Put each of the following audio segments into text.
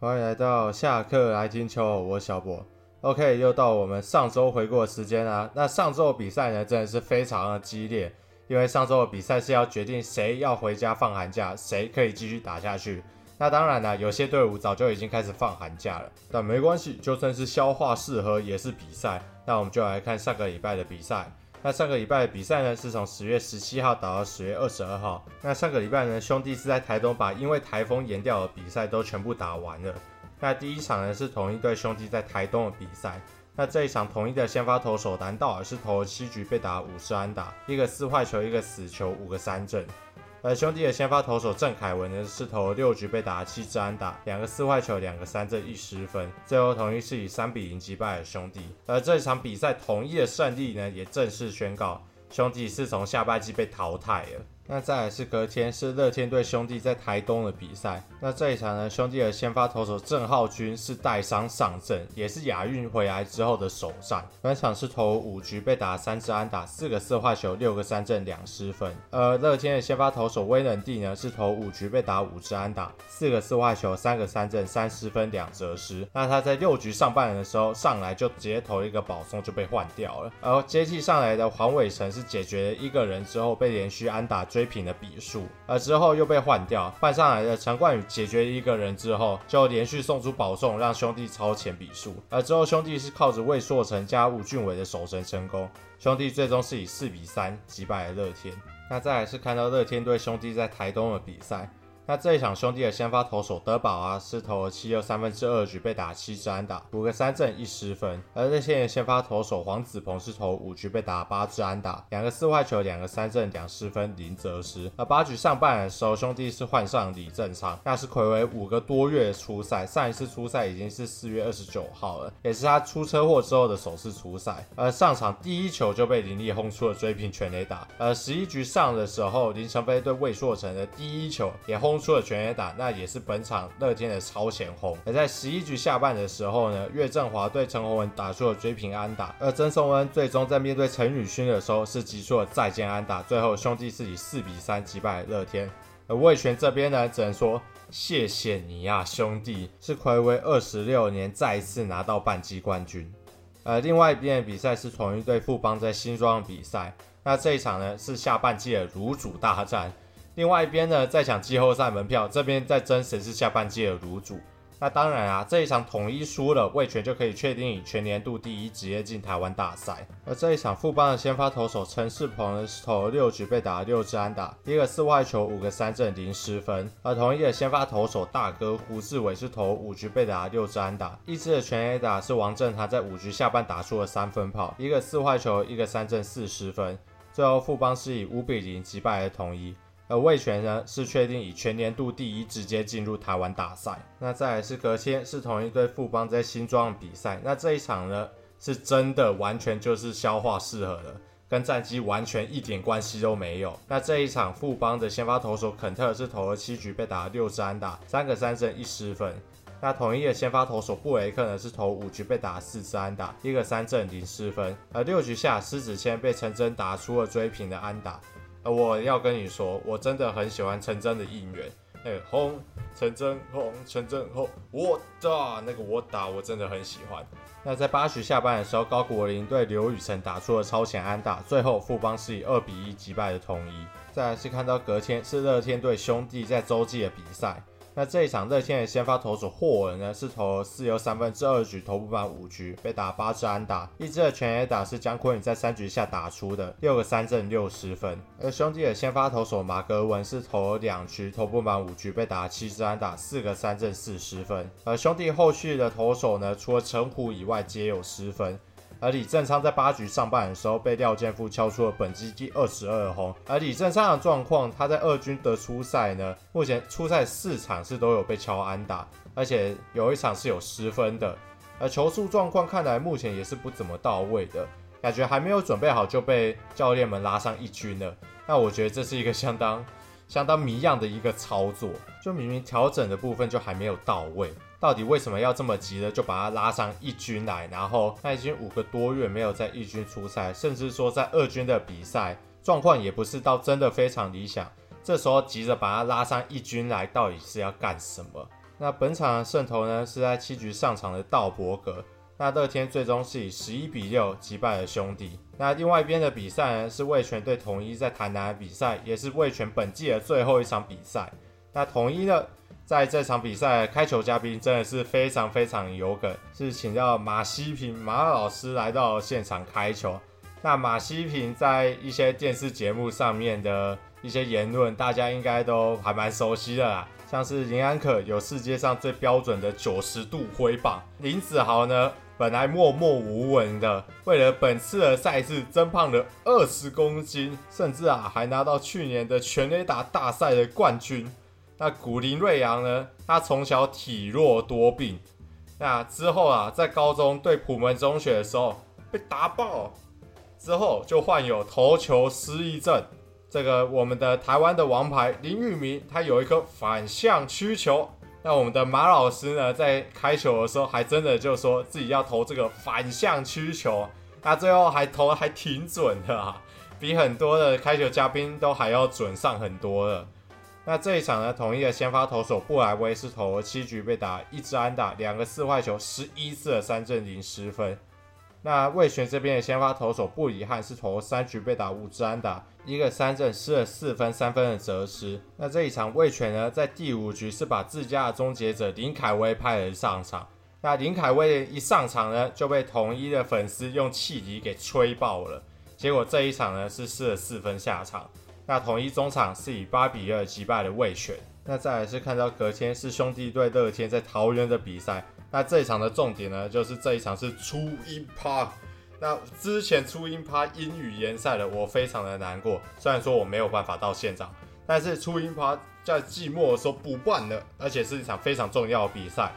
欢迎来到下课来听球，我是小博。OK，又到我们上周回顾的时间啦。那上周的比赛呢，真的是非常的激烈，因为上周的比赛是要决定谁要回家放寒假，谁可以继续打下去。那当然了，有些队伍早就已经开始放寒假了，但没关系，就算是消化适合也是比赛。那我们就来看上个礼拜的比赛。那上个礼拜的比赛呢，是从十月十七号打到十月二十二号。那上个礼拜呢，兄弟是在台东把因为台风延掉的比赛都全部打完了。那第一场呢，是同一对兄弟在台东的比赛。那这一场同一的先发投手蓝道尔是投了七局被打五十安打，一个四坏球，一个死球，五个三振。而兄弟的先发投手郑凯文呢，是投六局被打七支安打，两个四坏球，两个三振，一失分。最后同一是以三比零击败了兄弟。而这场比赛同一的胜利呢，也正式宣告兄弟是从下半季被淘汰了。那再来是隔天是乐天对兄弟在台东的比赛。那这一场呢，兄弟的先发投手郑浩均是带伤上阵，也是亚运回来之后的首战。本场是投五局被打三支安打，四个四坏球，六个三振，两失分。而乐天的先发投手威能帝呢，是投五局被打五支安打，四个四坏球，三个三振，三失分，两折失。那他在六局上半的时候上来就直接投一个保送就被换掉了。而接替上来的黄伟成是解决了一个人之后被连续安打追追平的比数，而之后又被换掉，换上来的陈冠宇解决一个人之后，就连续送出保送，让兄弟超前比数。而之后兄弟是靠着魏硕成加吴俊伟的守神成功，兄弟最终是以四比三击败了乐天。那再来是看到乐天对兄弟在台东的比赛。那这一场兄弟的先发投手德保啊，是投了七又三分之二局被打七支安打，五个三振一失分。而乐天的先发投手黄子鹏是投五局被打八支安打，两个四坏球，两个三振，两失分，零责失。而八局上半的时候，兄弟是换上李正昌，那是睽违五个多月出赛，上一次出赛已经是四月二十九号了，也是他出车祸之后的首次出赛。而上场第一球就被林立轰出了追平全垒打。而十一局上的时候，林承飞对魏硕成的第一球也轰。出了全垒打，那也是本场乐天的超前轰。而在十一局下半的时候呢，岳振华对陈宏文打出了追平安打，而曾颂恩最终在面对陈宇勋的时候是击出了再见安打。最后兄弟是以四比三击败乐天。而魏全这边呢，只能说谢谢你呀、啊，兄弟，是暌违二十六年再一次拿到半季冠军。呃，另外一边的比赛是统一对富邦在新庄的比赛，那这一场呢是下半季的炉主大战。另外一边呢，在抢季后赛门票，这边在争谁是下半季的卤主。那当然啊，这一场统一输了，味全就可以确定以全年度第一职业进台湾大赛。而这一场富邦的先发投手陈世鹏，投六局被打了六支安打，一个四坏球，五个三振，零失分。而统一的先发投手大哥胡志伟是投五局被打了六支安打，一支的全 A 打是王振他在五局下半打出了三分炮，一个四坏球，一个三振，四失分。最后富邦是以五比零击败了统一。而味全呢，是确定以全年度第一直接进入台湾大赛。那再来是隔天是同一队富邦在新庄比赛。那这一场呢，是真的完全就是消化适合的，跟战绩完全一点关系都没有。那这一场富邦的先发投手肯特是投了七局被打了六支安打，三个三振一失分。那统一的先发投手布雷克呢，是投五局被打四支安打，一个三振零失分。而六局下施子谦被陈真打出了追平的安打。我要跟你说，我真的很喜欢陈真的应援。那个轰，陈真轰，陈真轰，我打那个我打，我真的很喜欢。那在八局下班的时候，高国林对刘宇辰打出了超前安打，最后富邦是以二比一击败了统一。再来是看到隔天是乐天对兄弟在洲际的比赛。那这一场热天的先发投手霍尔呢，是投了四又三分之二局，投不满五局，被打八支安打，一支的全垒打是姜昆宇在三局下打出的，六个三振六十分。而兄弟的先发投手马格文是投了两局，投不满五局，被打七支安打，四个三振四十分。而兄弟后续的投手呢，除了陈虎以外，皆有失分。而李正昌在八局上半的时候被廖健富敲出了本季第二十二轰。而李正昌的状况，他在二军的初赛呢，目前初赛四场是都有被敲安打，而且有一场是有失分的。而球速状况看来目前也是不怎么到位的，感觉还没有准备好就被教练们拉上一军了。那我觉得这是一个相当相当谜样的一个操作，就明明调整的部分就还没有到位。到底为什么要这么急的就把他拉上一军来？然后他已经五个多月没有在一军出赛，甚至说在二军的比赛状况也不是到真的非常理想。这时候急着把他拉上一军来，到底是要干什么？那本场的胜投呢是在七局上场的道伯格。那乐天最终是以十一比六击败了兄弟。那另外一边的比赛呢是味全对统一在台南的比赛，也是味全本季的最后一场比赛。那统一呢，在这场比赛开球嘉宾真的是非常非常有梗，是请到马西平马老师来到现场开球。那马西平在一些电视节目上面的一些言论，大家应该都还蛮熟悉的啦。像是林安可有世界上最标准的九十度挥棒，林子豪呢，本来默默无闻的，为了本次的赛事增胖了二十公斤，甚至啊还拿到去年的全垒打大赛的冠军。那古林瑞阳呢，他从小体弱多病，那之后啊在高中对普门中学的时候被打爆，之后就患有投球失忆症。这个我们的台湾的王牌林玉明，他有一颗反向曲球。那我们的马老师呢，在开球的时候，还真的就说自己要投这个反向曲球，那最后还投的还挺准的啊，比很多的开球嘉宾都还要准上很多了。那这一场呢，统一的先发投手布莱威是投了七局被打一支安打，两个四坏球，十一次的三振零失分。那味全这边的先发投手布里汉是投了三局被打五支安打，一个三振失了四分，三分的折失。那这一场味全呢，在第五局是把自家的终结者林凯威派人上场。那林凯威一上场呢，就被统一的粉丝用汽笛给吹爆了。结果这一场呢是失了四分下场。那统一中场是以八比二击败了味全。那再来是看到隔天是兄弟队乐天在桃园的比赛。那这一场的重点呢，就是这一场是初音趴。那之前初音趴因雨延赛了，我非常的难过。虽然说我没有办法到现场，但是初音趴在季末的时候补办了，而且是一场非常重要的比赛。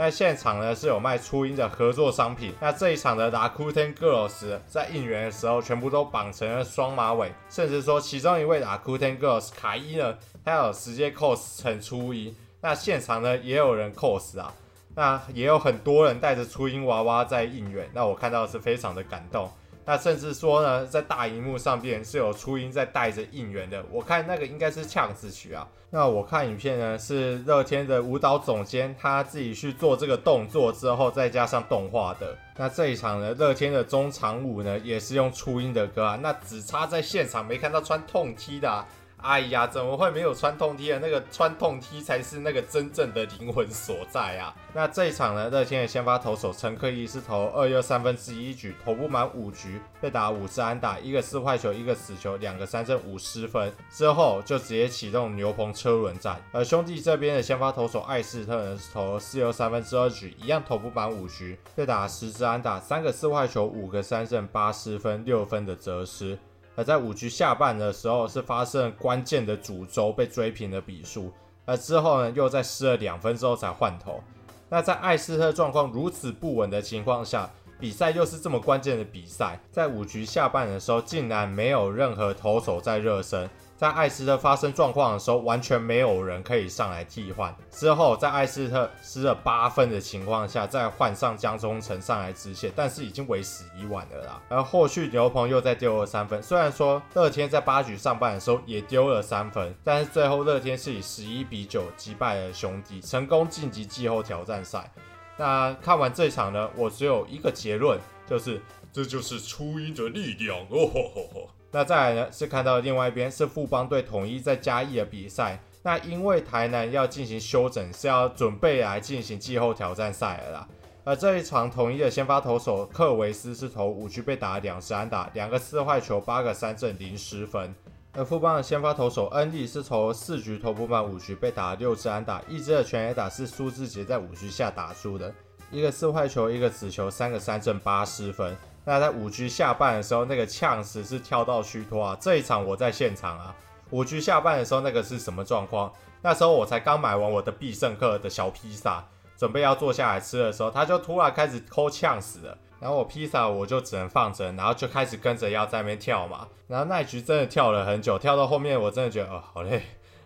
那现场呢是有卖初音的合作商品。那这一场的 Rakuten Girls 在应援的时候，全部都绑成了双马尾，甚至说其中一位 Rakuten Girls 卡伊呢，他有直接 cos 成初音。那现场呢也有人 cos 啊。那也有很多人带着初音娃娃在应援，那我看到是非常的感动。那甚至说呢，在大荧幕上边是有初音在带着应援的，我看那个应该是呛子曲啊。那我看影片呢，是乐天的舞蹈总监他自己去做这个动作之后，再加上动画的。那这一场呢，乐天的中场舞呢，也是用初音的歌啊。那只差在现场没看到穿痛 T 的啊。哎呀，怎么会没有穿痛 T 的？那个穿痛 T 才是那个真正的灵魂所在啊！那这一场呢，乐天的先发投手陈克毅是投二又三分之一局，投不满五局，被打五支安打，一个四坏球，一个死球，两个三振，五失分。之后就直接启动牛棚车轮战。而兄弟这边的先发投手艾斯特呢，是投四又三分之二局，一样投不满五局，被打十支安打，三个四坏球，五个三振，八失分，六分的责失。而在五局下半的时候，是发生关键的主轴被追平的比数，而之后呢，又在失了两分之后才换头。那在艾斯特状况如此不稳的情况下，比赛又是这么关键的比赛，在五局下半的时候，竟然没有任何投手在热身。在艾斯特发生状况的时候，完全没有人可以上来替换。之后，在艾斯特失了八分的情况下，再换上江中诚上来止血，但是已经为时已晚了啦。而后续牛棚又再丢了三分，虽然说乐天在八局上半的时候也丢了三分，但是最后乐天是以十一比九击败了兄弟，成功晋级季后挑战赛。那看完这场呢，我只有一个结论，就是这就是初音的力量哦吼吼吼。那再来呢，是看到另外一边是富邦队统一在嘉义的比赛。那因为台南要进行休整，是要准备来进行季后挑战赛了啦。而这一场统一的先发投手克维斯是投五局被打两支安打，两个四坏球，八个三振，零失分。而富邦的先发投手恩利是投四局投不满五局被打六支安打，一支的全垒打是苏志杰在五局下打出的，一个四坏球，一个紫球，三个三振，八十分。那在五局下半的时候，那个呛死是跳到虚脱啊！这一场我在现场啊。五局下半的时候，那个是什么状况？那时候我才刚买完我的必胜客的小披萨，准备要坐下来吃的时候，他就突然开始抠呛死了。然后我披萨我就只能放着，然后就开始跟着要在那边跳嘛。然后那一局真的跳了很久，跳到后面我真的觉得哦，好累，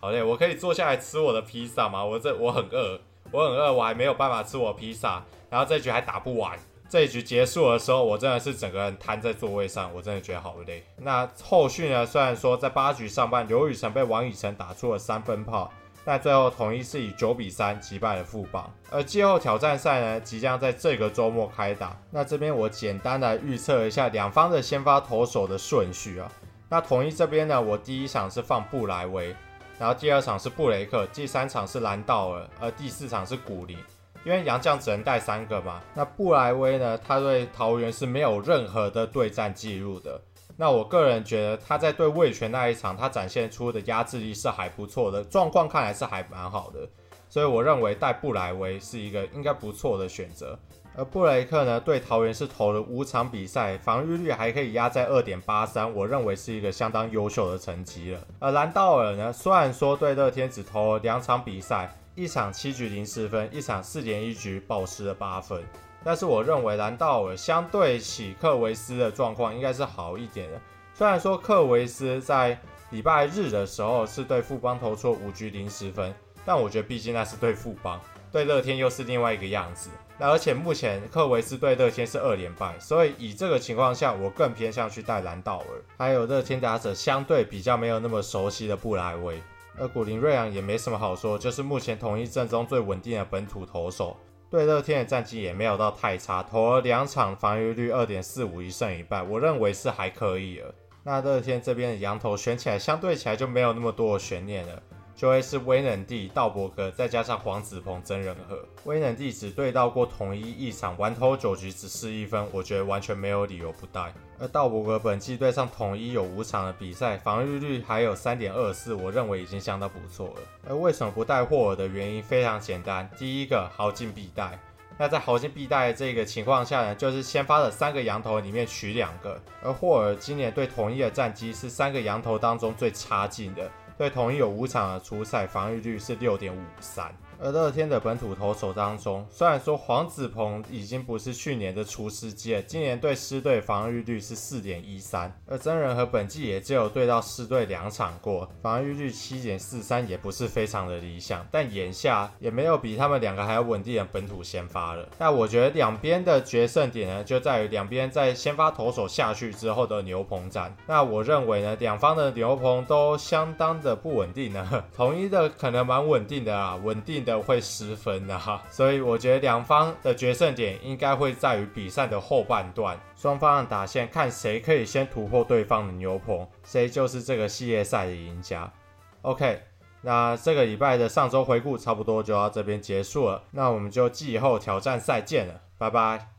好累。我可以坐下来吃我的披萨吗？我这我很饿，我很饿，我还没有办法吃我披萨。然后这局还打不完。这一局结束的时候，我真的是整个人瘫在座位上，我真的觉得好累。那后续呢？虽然说在八局上半，刘宇辰被王以诚打出了三分炮，但最后统一是以九比三击败了富邦。而季后挑战赛呢，即将在这个周末开打。那这边我简单的预测一下两方的先发投手的顺序啊。那统一这边呢，我第一场是放布莱威，然后第二场是布雷克，第三场是兰道尔，而第四场是古林。因为杨将只能带三个嘛。那布莱威呢，他对桃园是没有任何的对战记录的。那我个人觉得他在对魏全那一场，他展现出的压制力是还不错的，状况看来是还蛮好的。所以我认为带布莱威是一个应该不错的选择。而布雷克呢，对桃园是投了五场比赛，防御率还可以压在二点八三，我认为是一个相当优秀的成绩了。而兰道尔呢，虽然说对乐天只投了两场比赛，一场七局零失分，一场四点一局暴失了八分，但是我认为兰道尔相对起克维斯的状况应该是好一点的。虽然说克维斯在礼拜日的时候是对富邦投出五局零失分，但我觉得毕竟那是对富邦，对乐天又是另外一个样子。那而且目前克维斯对乐天是二连败，所以以这个情况下，我更偏向去带兰道尔。还有乐天打者相对比较没有那么熟悉的布莱威，而古林瑞昂也没什么好说，就是目前同一阵中最稳定的本土投手。对乐天的战绩也没有到太差，投了两场，防御率二点四五，一胜一败，我认为是还可以了。那乐天这边的羊头选起来相对起来就没有那么多的悬念了。就会是威能帝、道伯格，再加上黄子鹏、曾仁和。威能帝只对到过统一一场，完投九局只失一分，我觉得完全没有理由不带。而道伯格本季对上统一有五场的比赛，防御率还有三点二四，我认为已经相当不错了。而为什么不带霍尔的原因非常简单，第一个豪进必带。那在豪进必带这个情况下呢，就是先发的三个羊头里面取两个。而霍尔今年对统一的战绩是三个羊头当中最差劲的。对统一有五场的初赛，防御率是六点五三。而乐天的本土投手当中，虽然说黄子鹏已经不是去年的厨师界，今年对狮队防御率是四点一三，而真人和本季也只有对到狮队两场过，防御率七点四三，也不是非常的理想，但眼下也没有比他们两个还要稳定的本土先发了。那我觉得两边的决胜点呢，就在于两边在先发投手下去之后的牛棚战。那我认为呢，两方的牛棚都相当的不稳定呢，统一的可能蛮稳定的啊，稳定。的会失分的哈，所以我觉得两方的决胜点应该会在于比赛的后半段，双方的打线看谁可以先突破对方的牛棚，谁就是这个系列赛的赢家。OK，那这个礼拜的上周回顾差不多就到这边结束了，那我们就季后挑战赛见了，拜拜。